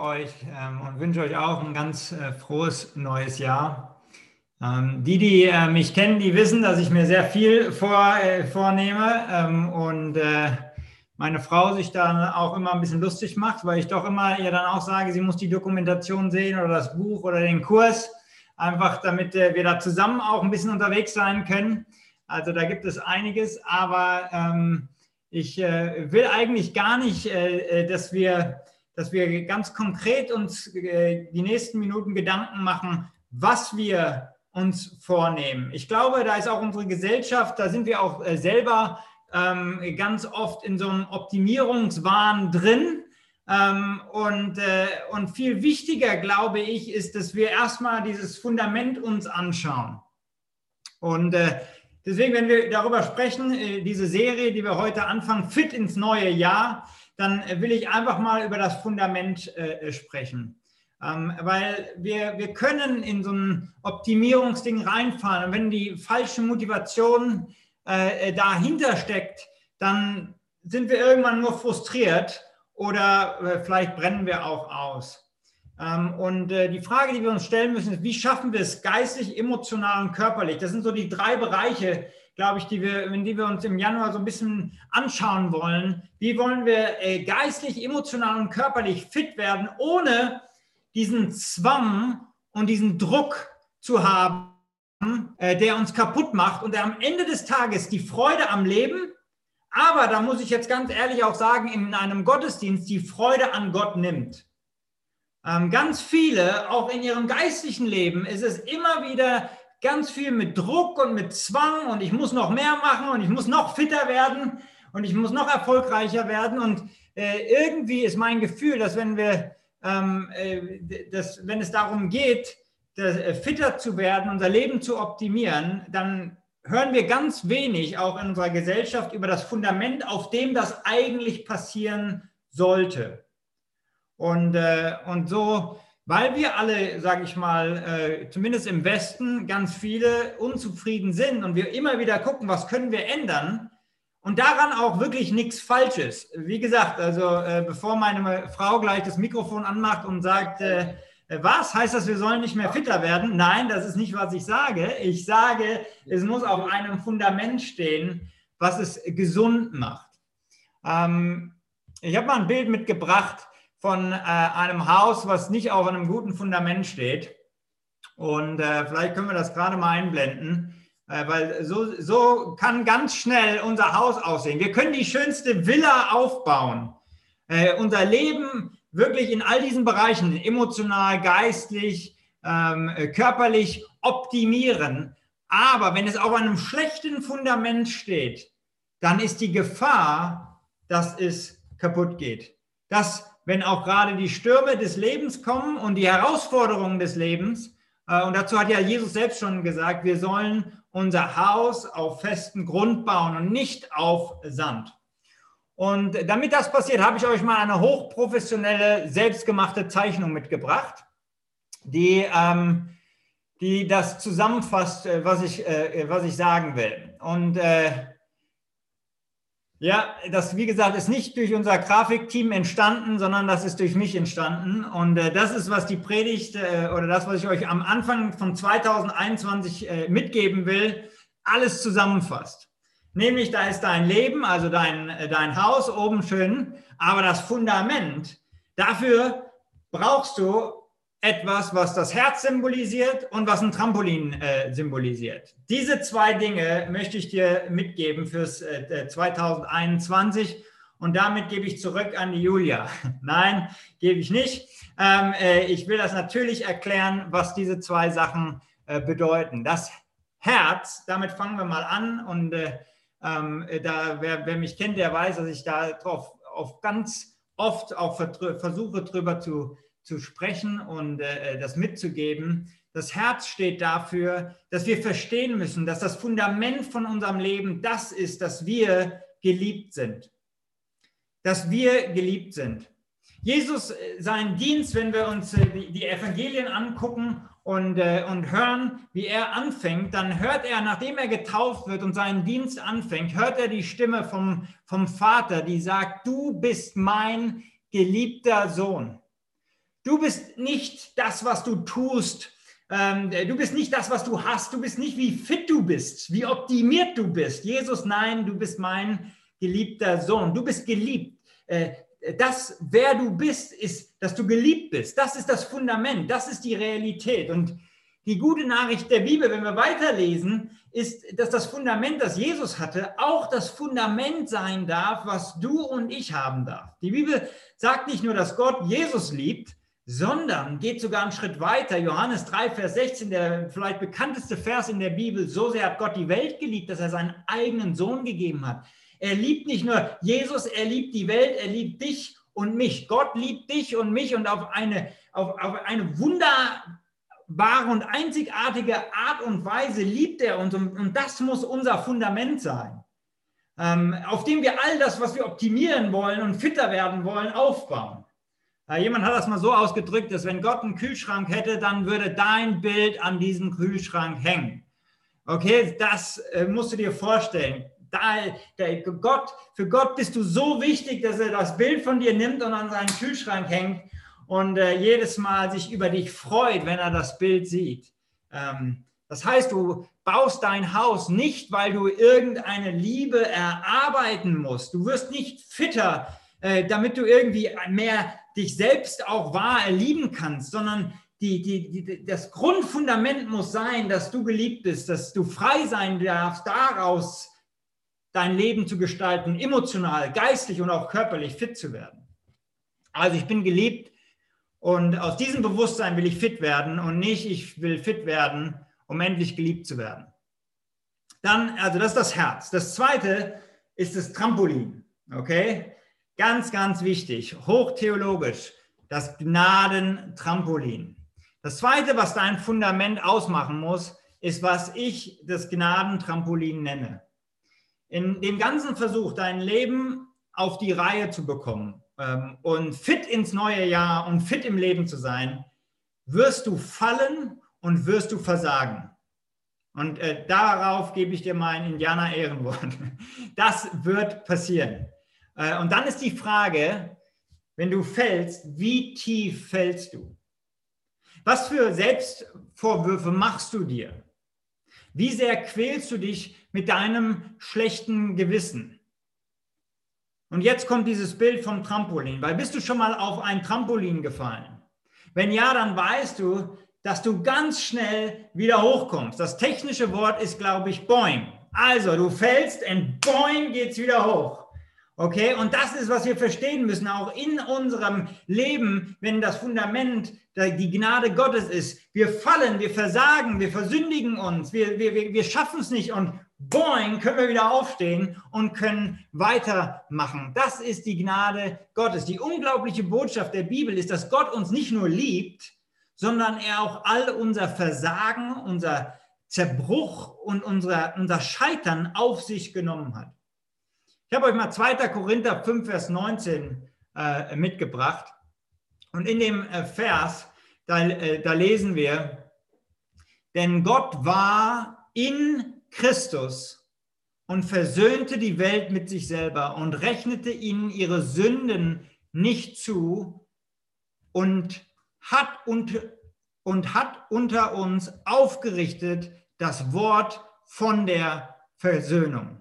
euch ähm, und wünsche euch auch ein ganz äh, frohes neues Jahr. Ähm, die, die äh, mich kennen, die wissen, dass ich mir sehr viel vor, äh, vornehme ähm, und meine Frau sich dann auch immer ein bisschen lustig macht, weil ich doch immer ihr dann auch sage, sie muss die Dokumentation sehen oder das Buch oder den Kurs, einfach damit wir da zusammen auch ein bisschen unterwegs sein können. Also da gibt es einiges, aber ich will eigentlich gar nicht, dass wir dass wir ganz konkret uns äh, die nächsten Minuten Gedanken machen, was wir uns vornehmen. Ich glaube, da ist auch unsere Gesellschaft, da sind wir auch äh, selber ähm, ganz oft in so einem Optimierungswahn drin. Ähm, und, äh, und viel wichtiger, glaube ich, ist, dass wir erstmal dieses Fundament uns anschauen. Und deswegen, wenn wir darüber sprechen, diese Serie, die wir heute anfangen, fit ins neue Jahr, dann will ich einfach mal über das Fundament äh, sprechen. Ähm, weil wir, wir können in so ein Optimierungsding reinfahren. Und wenn die falsche Motivation äh, dahinter steckt, dann sind wir irgendwann nur frustriert oder äh, vielleicht brennen wir auch aus. Ähm, und äh, die Frage, die wir uns stellen müssen, ist, wie schaffen wir es geistig, emotional und körperlich? Das sind so die drei Bereiche, glaube ich, die wir, die wir uns im Januar so ein bisschen anschauen wollen. Wie wollen wir äh, geistlich, emotional und körperlich fit werden, ohne diesen Zwang und diesen Druck zu haben, äh, der uns kaputt macht und der am Ende des Tages die Freude am Leben, aber da muss ich jetzt ganz ehrlich auch sagen, in einem Gottesdienst die Freude an Gott nimmt. Ähm, ganz viele, auch in ihrem geistlichen Leben, ist es immer wieder ganz viel mit Druck und mit Zwang und ich muss noch mehr machen und ich muss noch fitter werden und ich muss noch erfolgreicher werden. Und äh, irgendwie ist mein Gefühl, dass wenn wir, ähm, äh, dass, wenn es darum geht, das, äh, fitter zu werden, unser Leben zu optimieren, dann hören wir ganz wenig auch in unserer Gesellschaft über das Fundament, auf dem das eigentlich passieren sollte. Und, äh, und so weil wir alle, sage ich mal, äh, zumindest im Westen ganz viele unzufrieden sind und wir immer wieder gucken, was können wir ändern und daran auch wirklich nichts Falsches. Wie gesagt, also äh, bevor meine Frau gleich das Mikrofon anmacht und sagt, äh, was heißt das, wir sollen nicht mehr fitter werden? Nein, das ist nicht, was ich sage. Ich sage, es muss auf einem Fundament stehen, was es gesund macht. Ähm, ich habe mal ein Bild mitgebracht von äh, einem Haus, was nicht auf einem guten Fundament steht. Und äh, vielleicht können wir das gerade mal einblenden, äh, weil so, so kann ganz schnell unser Haus aussehen. Wir können die schönste Villa aufbauen. Äh, unser Leben wirklich in all diesen Bereichen, emotional, geistlich, ähm, äh, körperlich optimieren. Aber wenn es auf einem schlechten Fundament steht, dann ist die Gefahr, dass es kaputt geht. Dass wenn auch gerade die Stürme des Lebens kommen und die Herausforderungen des Lebens. Äh, und dazu hat ja Jesus selbst schon gesagt, wir sollen unser Haus auf festen Grund bauen und nicht auf Sand. Und damit das passiert, habe ich euch mal eine hochprofessionelle, selbstgemachte Zeichnung mitgebracht, die, ähm, die das zusammenfasst, äh, was ich, äh, was ich sagen will. Und äh, ja, das, wie gesagt, ist nicht durch unser Grafikteam entstanden, sondern das ist durch mich entstanden. Und äh, das ist, was die Predigt äh, oder das, was ich euch am Anfang von 2021 äh, mitgeben will, alles zusammenfasst. Nämlich, da ist dein Leben, also dein, äh, dein Haus oben schön, aber das Fundament, dafür brauchst du etwas, was das Herz symbolisiert und was ein Trampolin äh, symbolisiert. Diese zwei Dinge möchte ich dir mitgeben fürs äh, 2021 und damit gebe ich zurück an die Julia. Nein, gebe ich nicht. Ähm, äh, ich will das natürlich erklären, was diese zwei Sachen äh, bedeuten. Das Herz, damit fangen wir mal an und äh, ähm, da, wer, wer, mich kennt, der weiß, dass ich da drauf auf ganz oft auch versuche, drüber zu zu sprechen und äh, das mitzugeben. Das Herz steht dafür, dass wir verstehen müssen, dass das Fundament von unserem Leben das ist, dass wir geliebt sind. Dass wir geliebt sind. Jesus, äh, sein Dienst, wenn wir uns äh, die Evangelien angucken und, äh, und hören, wie er anfängt, dann hört er, nachdem er getauft wird und seinen Dienst anfängt, hört er die Stimme vom, vom Vater, die sagt, du bist mein geliebter Sohn. Du bist nicht das, was du tust. Ähm, du bist nicht das, was du hast. Du bist nicht, wie fit du bist, wie optimiert du bist. Jesus, nein, du bist mein geliebter Sohn. Du bist geliebt. Äh, das, wer du bist, ist, dass du geliebt bist. Das ist das Fundament. Das ist die Realität. Und die gute Nachricht der Bibel, wenn wir weiterlesen, ist, dass das Fundament, das Jesus hatte, auch das Fundament sein darf, was du und ich haben darf. Die Bibel sagt nicht nur, dass Gott Jesus liebt, sondern geht sogar einen Schritt weiter. Johannes 3, Vers 16, der vielleicht bekannteste Vers in der Bibel. So sehr hat Gott die Welt geliebt, dass er seinen eigenen Sohn gegeben hat. Er liebt nicht nur Jesus, er liebt die Welt, er liebt dich und mich. Gott liebt dich und mich und auf eine, auf, auf eine wunderbare und einzigartige Art und Weise liebt er uns. Und, und das muss unser Fundament sein, ähm, auf dem wir all das, was wir optimieren wollen und fitter werden wollen, aufbauen. Jemand hat das mal so ausgedrückt, dass wenn Gott einen Kühlschrank hätte, dann würde dein Bild an diesem Kühlschrank hängen. Okay, das äh, musst du dir vorstellen. Da, der Gott, für Gott bist du so wichtig, dass er das Bild von dir nimmt und an seinen Kühlschrank hängt und äh, jedes Mal sich über dich freut, wenn er das Bild sieht. Ähm, das heißt, du baust dein Haus nicht, weil du irgendeine Liebe erarbeiten musst. Du wirst nicht fitter, äh, damit du irgendwie mehr dich selbst auch wahr erlieben kannst, sondern die, die, die, das Grundfundament muss sein, dass du geliebt bist, dass du frei sein darfst, daraus dein Leben zu gestalten, emotional, geistlich und auch körperlich fit zu werden. Also ich bin geliebt und aus diesem Bewusstsein will ich fit werden und nicht, ich will fit werden, um endlich geliebt zu werden. Dann, also das ist das Herz. Das zweite ist das Trampolin. Okay? Ganz, ganz wichtig, hochtheologisch, das Gnadentrampolin. Das Zweite, was dein Fundament ausmachen muss, ist, was ich das Gnadentrampolin nenne. In dem ganzen Versuch, dein Leben auf die Reihe zu bekommen ähm, und fit ins neue Jahr und fit im Leben zu sein, wirst du fallen und wirst du versagen. Und äh, darauf gebe ich dir mein Indianer-Ehrenwort. Das wird passieren. Äh, und dann ist die Frage, wenn du fällst, wie tief fällst du? Was für Selbstvorwürfe machst du dir? Wie sehr quälst du dich mit deinem schlechten Gewissen? Und jetzt kommt dieses Bild vom Trampolin, weil bist du schon mal auf ein Trampolin gefallen? Wenn ja, dann weißt du, dass du ganz schnell wieder hochkommst. Das technische Wort ist, glaube ich, boing. Also, du fällst und boing geht's wieder hoch. Okay, und das ist, was wir verstehen müssen, auch in unserem Leben, wenn das Fundament die Gnade Gottes ist. Wir fallen, wir versagen, wir versündigen uns, wir, wir, wir schaffen es nicht und boing, können wir wieder aufstehen und können weitermachen. Das ist die Gnade Gottes. Die unglaubliche Botschaft der Bibel ist, dass Gott uns nicht nur liebt, sondern er auch all unser Versagen, unser Zerbruch und unser, unser Scheitern auf sich genommen hat. Ich habe euch mal 2. Korinther 5, Vers 19 äh, mitgebracht. Und in dem äh, Vers, da, äh, da lesen wir, denn Gott war in Christus und versöhnte die Welt mit sich selber und rechnete ihnen ihre Sünden nicht zu und hat, und, und hat unter uns aufgerichtet das Wort von der Versöhnung.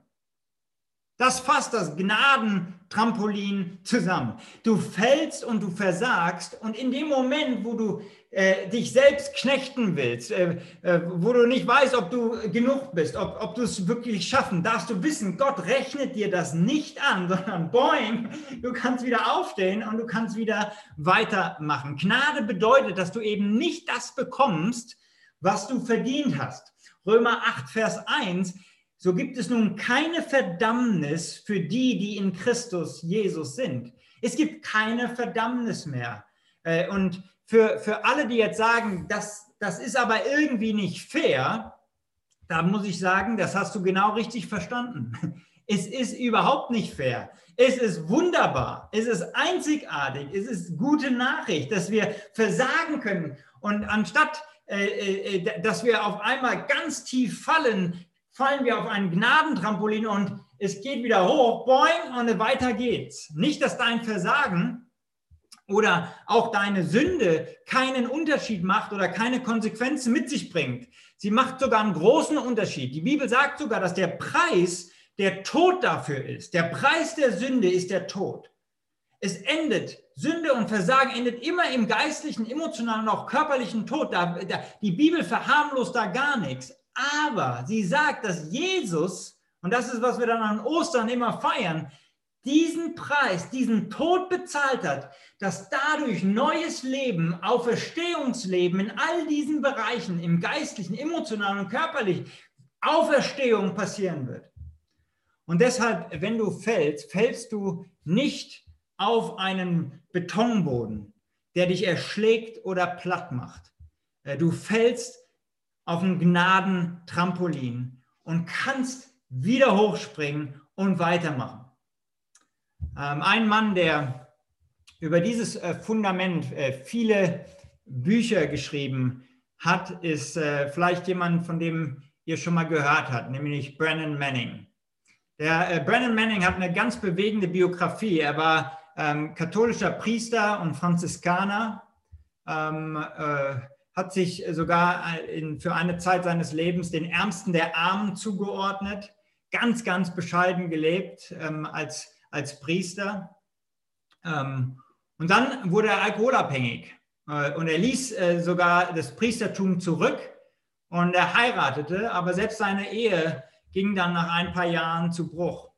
Das fasst das Gnadentrampolin zusammen. Du fällst und du versagst und in dem Moment, wo du äh, dich selbst knechten willst, äh, äh, wo du nicht weißt, ob du genug bist, ob, ob du es wirklich schaffen, darfst du wissen, Gott rechnet dir das nicht an, sondern boing, du kannst wieder aufstehen und du kannst wieder weitermachen. Gnade bedeutet, dass du eben nicht das bekommst, was du verdient hast. Römer 8, Vers 1 so gibt es nun keine Verdammnis für die, die in Christus Jesus sind. Es gibt keine Verdammnis mehr. Äh, und für, für alle, die jetzt sagen, das, das ist aber irgendwie nicht fair, da muss ich sagen, das hast du genau richtig verstanden. Es ist überhaupt nicht fair. Es ist wunderbar. Es ist einzigartig. Es ist gute Nachricht, dass wir versagen können. Und anstatt, äh, äh, dass wir auf einmal ganz tief fallen, fallen wir auf ein Gnadentrampolin und es geht wieder hoch, boing, und weiter geht's. Nicht, dass dein Versagen oder auch deine Sünde keinen Unterschied macht oder keine Konsequenzen mit sich bringt. Sie macht sogar einen großen Unterschied. Die Bibel sagt sogar, dass der Preis der Tod dafür ist. Der Preis der Sünde ist der Tod. Es endet, Sünde und Versagen endet immer im geistlichen, emotionalen und auch körperlichen Tod. Die Bibel verharmlost da gar nichts. Aber sie sagt, dass Jesus, und das ist, was wir dann an Ostern immer feiern, diesen Preis, diesen Tod bezahlt hat, dass dadurch neues Leben, Auferstehungsleben in all diesen Bereichen, im geistlichen, emotionalen und körperlichen, Auferstehung passieren wird. Und deshalb, wenn du fällst, fällst du nicht auf einen Betonboden, der dich erschlägt oder platt macht. Äh, du fällst auf ein Gnadentrampolin und kannst wieder hochspringen und weitermachen. Ähm, ein Mann, der über dieses äh, Fundament äh, viele Bücher geschrieben hat, ist äh, vielleicht jemand, von dem ihr schon mal gehört habt, nämlich Brennan Manning. Der Brennan Manning hat eine ganz bewegende Biografie. Er war ähm, katholischer Priester und Franziskaner, ähm, äh, hat sich sogar in, für eine Zeit seines Lebens den Ärmsten der Armen zugeordnet, ganz, ganz bescheiden gelebt ähm, als als Priester. Ähm, und dann wurde er alkoholabhängig äh, und er ließ äh, sogar das Priestertum zurück und er heiratete, aber selbst seine Ehe ging dann nach ein paar Jahren zu Bruch.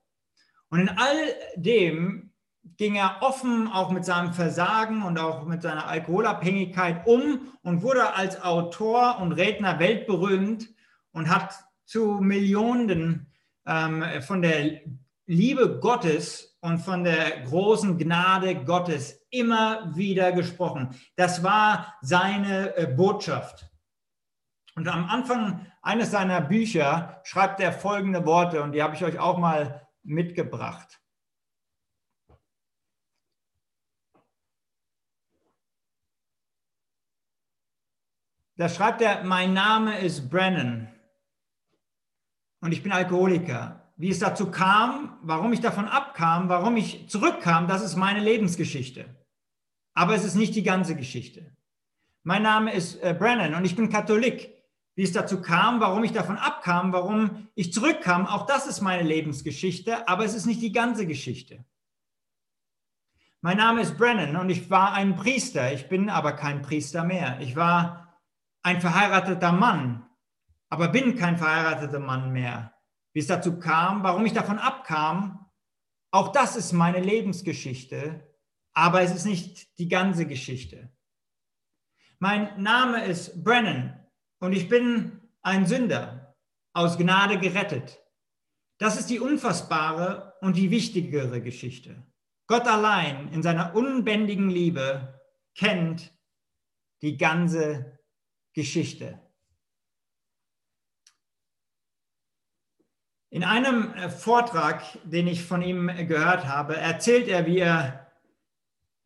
Und in all dem ging er offen auch mit seinem Versagen und auch mit seiner Alkoholabhängigkeit um und wurde als Autor und Redner weltberühmt und hat zu Millionen ähm, von der Liebe Gottes und von der großen Gnade Gottes immer wieder gesprochen. Das war seine äh, Botschaft. Und am Anfang eines seiner Bücher schreibt er folgende Worte und die habe ich euch auch mal mitgebracht. Da schreibt er, mein Name ist Brennan und ich bin Alkoholiker. Wie es dazu kam, warum ich davon abkam, warum ich zurückkam, das ist meine Lebensgeschichte. Aber es ist nicht die ganze Geschichte. Mein Name ist äh, Brennan und ich bin Katholik. Wie es dazu kam, warum ich davon abkam, warum ich zurückkam, auch das ist meine Lebensgeschichte, aber es ist nicht die ganze Geschichte. Mein Name ist Brennan und ich war ein Priester. Ich bin aber kein Priester mehr. Ich war ein verheirateter Mann, aber bin kein verheirateter Mann mehr wie es dazu kam, warum ich davon abkam. Auch das ist meine Lebensgeschichte, aber es ist nicht die ganze Geschichte. Mein Name ist Brennan und ich bin ein Sünder, aus Gnade gerettet. Das ist die unfassbare und die wichtigere Geschichte. Gott allein in seiner unbändigen Liebe kennt die ganze Geschichte. In einem äh, Vortrag, den ich von ihm gehört habe, erzählt er, wie, er,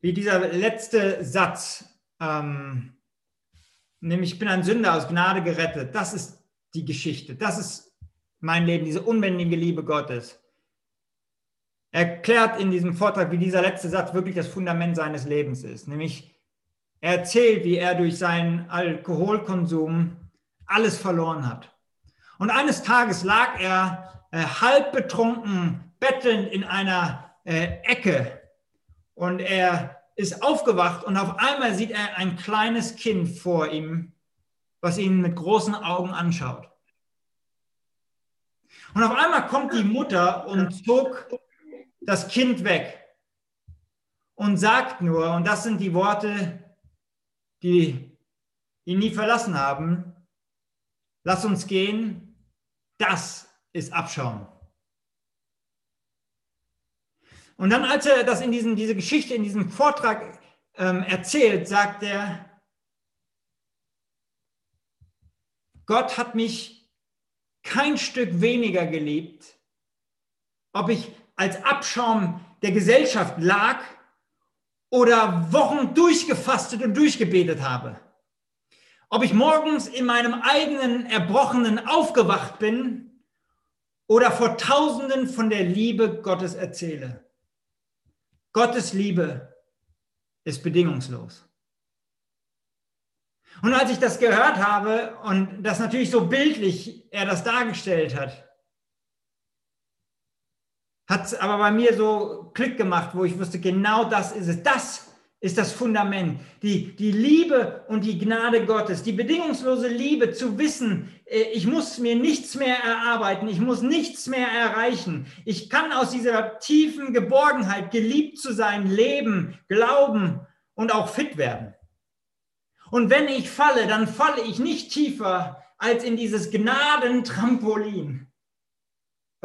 wie dieser letzte Satz, ähm, nämlich ich bin ein Sünder aus Gnade gerettet, das ist die Geschichte, das ist mein Leben, diese unbändige Liebe Gottes. Er erklärt in diesem Vortrag, wie dieser letzte Satz wirklich das Fundament seines Lebens ist, nämlich er erzählt, wie er durch seinen Alkoholkonsum alles verloren hat. Und eines Tages lag er äh, halb betrunken, bettelnd in einer äh, Ecke. Und er ist aufgewacht und auf einmal sieht er ein kleines Kind vor ihm, was ihn mit großen Augen anschaut. Und auf einmal kommt die Mutter und zog das Kind weg und sagt nur, und das sind die Worte, die ihn nie verlassen haben, lass uns gehen, das ist Abschauen. Und dann, als er das in diesem, diese Geschichte, in diesem Vortrag ähm, erzählt, sagt er, Gott hat mich kein Stück weniger geliebt, ob ich als Abschaum der Gesellschaft lag oder Wochen durchgefastet und durchgebetet habe. Ob ich morgens in meinem eigenen Erbrochenen aufgewacht bin oder vor Tausenden von der Liebe Gottes erzähle. Gottes Liebe ist bedingungslos. Und als ich das gehört habe und das natürlich so bildlich er das dargestellt hat, hat es aber bei mir so Klick gemacht, wo ich wusste, genau das ist es. Das ist das Fundament. Die, die Liebe und die Gnade Gottes, die bedingungslose Liebe zu wissen, äh, ich muss mir nichts mehr erarbeiten, ich muss nichts mehr erreichen. Ich kann aus dieser tiefen Geborgenheit, geliebt zu sein, leben, glauben und auch fit werden. Und wenn ich falle, dann falle ich nicht tiefer als in dieses Gnadentrampolin,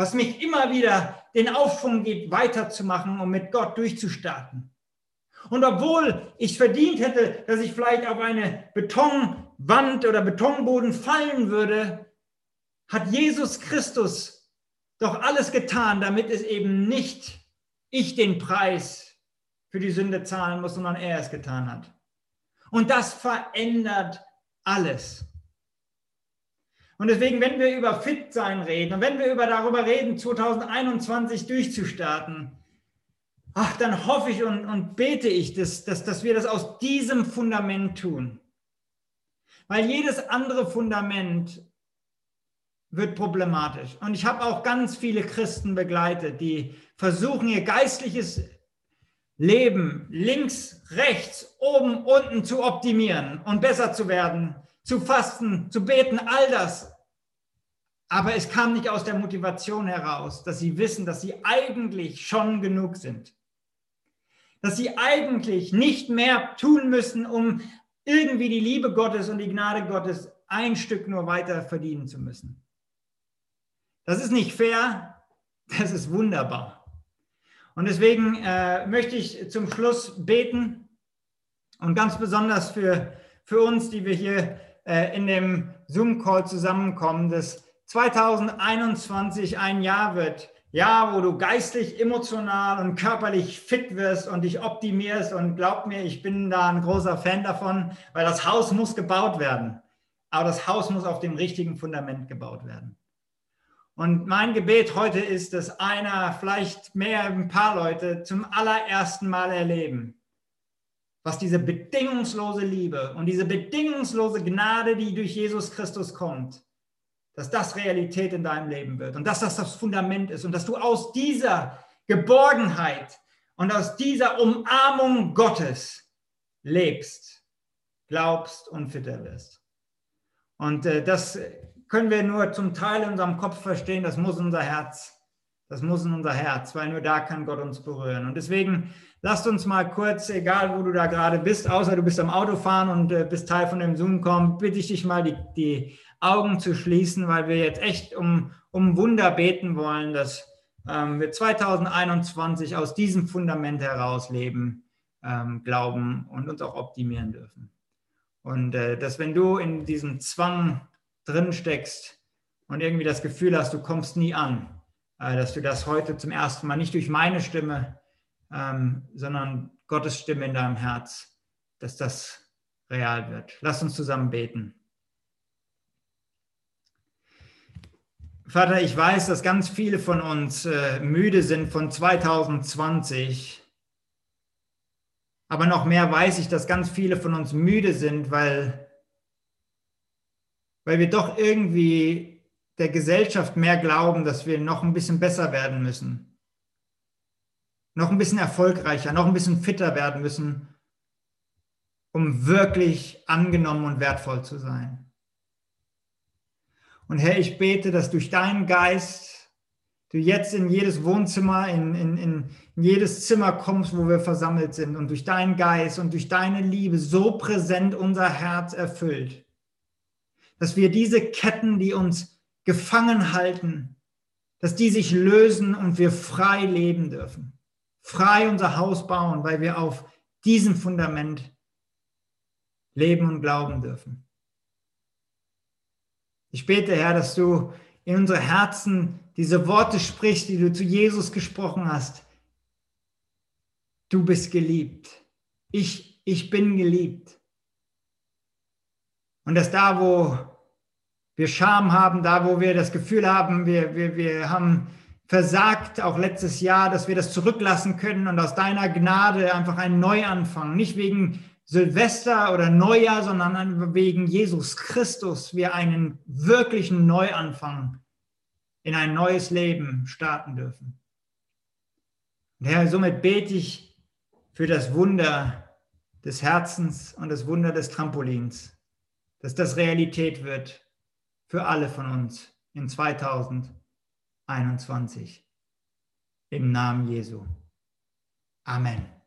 was mich immer wieder den Aufschwung gibt, weiterzumachen und mit Gott durchzustarten. Und obwohl ich verdient hätte, dass ich vielleicht auf eine Betonwand oder Betonboden fallen würde, hat Jesus Christus doch alles getan, damit es eben nicht ich den Preis für die Sünde zahlen muss, sondern er es getan hat. Und das verändert alles. Und deswegen, wenn wir über Fit-Sein reden und wenn wir über darüber reden, 2021 durchzustarten, ach, dann hoffe ich und, und bete ich, dass, dass, dass wir das aus diesem Fundament tun. Weil jedes andere Fundament wird problematisch. Und ich habe auch ganz viele Christen begleitet, die versuchen, ihr geistliches Leben links, rechts, oben, unten zu optimieren und besser zu werden, zu fasten, zu beten, all das. Aber es kam nicht aus der Motivation heraus, dass sie wissen, dass sie eigentlich schon genug sind dass sie eigentlich nicht mehr tun müssen, um irgendwie die Liebe Gottes und die Gnade Gottes ein Stück nur weiter verdienen zu müssen. Das ist nicht fair, das ist wunderbar. Und deswegen äh, möchte ich zum Schluss beten und ganz besonders für, für uns, die wir hier äh, in dem Zoom-Call zusammenkommen, dass 2021 ein Jahr wird, ja, wo du geistlich, emotional und körperlich fit wirst und dich optimierst. Und glaub mir, ich bin da ein großer Fan davon, weil das Haus muss gebaut werden. Aber das Haus muss auf dem richtigen Fundament gebaut werden. Und mein Gebet heute ist, dass einer, vielleicht mehr, ein paar Leute zum allerersten Mal erleben, was diese bedingungslose Liebe und diese bedingungslose Gnade, die durch Jesus Christus kommt, dass das Realität in deinem Leben wird und dass das das Fundament ist und dass du aus dieser Geborgenheit und aus dieser Umarmung Gottes lebst, glaubst und fitter wirst. Und äh, das können wir nur zum Teil in unserem Kopf verstehen, das muss unser Herz, das muss in unser Herz, weil nur da kann Gott uns berühren. Und deswegen lasst uns mal kurz, egal wo du da gerade bist, außer du bist am Autofahren und äh, bist Teil von dem Zoom kommen, bitte ich dich mal die, die Augen zu schließen, weil wir jetzt echt um, um Wunder beten wollen, dass ähm, wir 2021 aus diesem Fundament heraus leben, ähm, glauben und uns auch optimieren dürfen. Und äh, dass wenn du in diesem Zwang drin steckst und irgendwie das Gefühl hast, du kommst nie an, äh, dass du das heute zum ersten Mal nicht durch meine Stimme, ähm, sondern Gottes Stimme in deinem Herz, dass das real wird. Lass uns zusammen beten. Vater, ich weiß, dass ganz viele von uns äh, müde sind von 2020. Aber noch mehr weiß ich, dass ganz viele von uns müde sind, weil, weil wir doch irgendwie der Gesellschaft mehr glauben, dass wir noch ein bisschen besser werden müssen. Noch ein bisschen erfolgreicher, noch ein bisschen fitter werden müssen, um wirklich angenommen und wertvoll zu sein. Und Herr, ich bete, dass durch deinen Geist du jetzt in jedes Wohnzimmer, in, in, in jedes Zimmer kommst, wo wir versammelt sind und durch deinen Geist und durch deine Liebe so präsent unser Herz erfüllt, dass wir diese Ketten, die uns gefangen halten, dass die sich lösen und wir frei leben dürfen. Frei unser Haus bauen, weil wir auf diesem Fundament leben und glauben dürfen. Ich bete, Herr, dass du in unsere Herzen diese Worte sprichst, die du zu Jesus gesprochen hast. Du bist geliebt. Ich, ich bin geliebt. Und dass da, wo wir Scham haben, da, wo wir das Gefühl haben, wir, wir, wir haben versagt, auch letztes Jahr, dass wir das zurücklassen können und aus deiner Gnade einfach einen Neuanfang, nicht wegen Silvester oder Neujahr, sondern wegen Jesus Christus wir einen wirklichen Neuanfang in ein neues Leben starten dürfen. Und Herr, somit bete ich für das Wunder des Herzens und das Wunder des Trampolins, dass das Realität wird für alle von uns in 2021. Im Namen Jesu. Amen.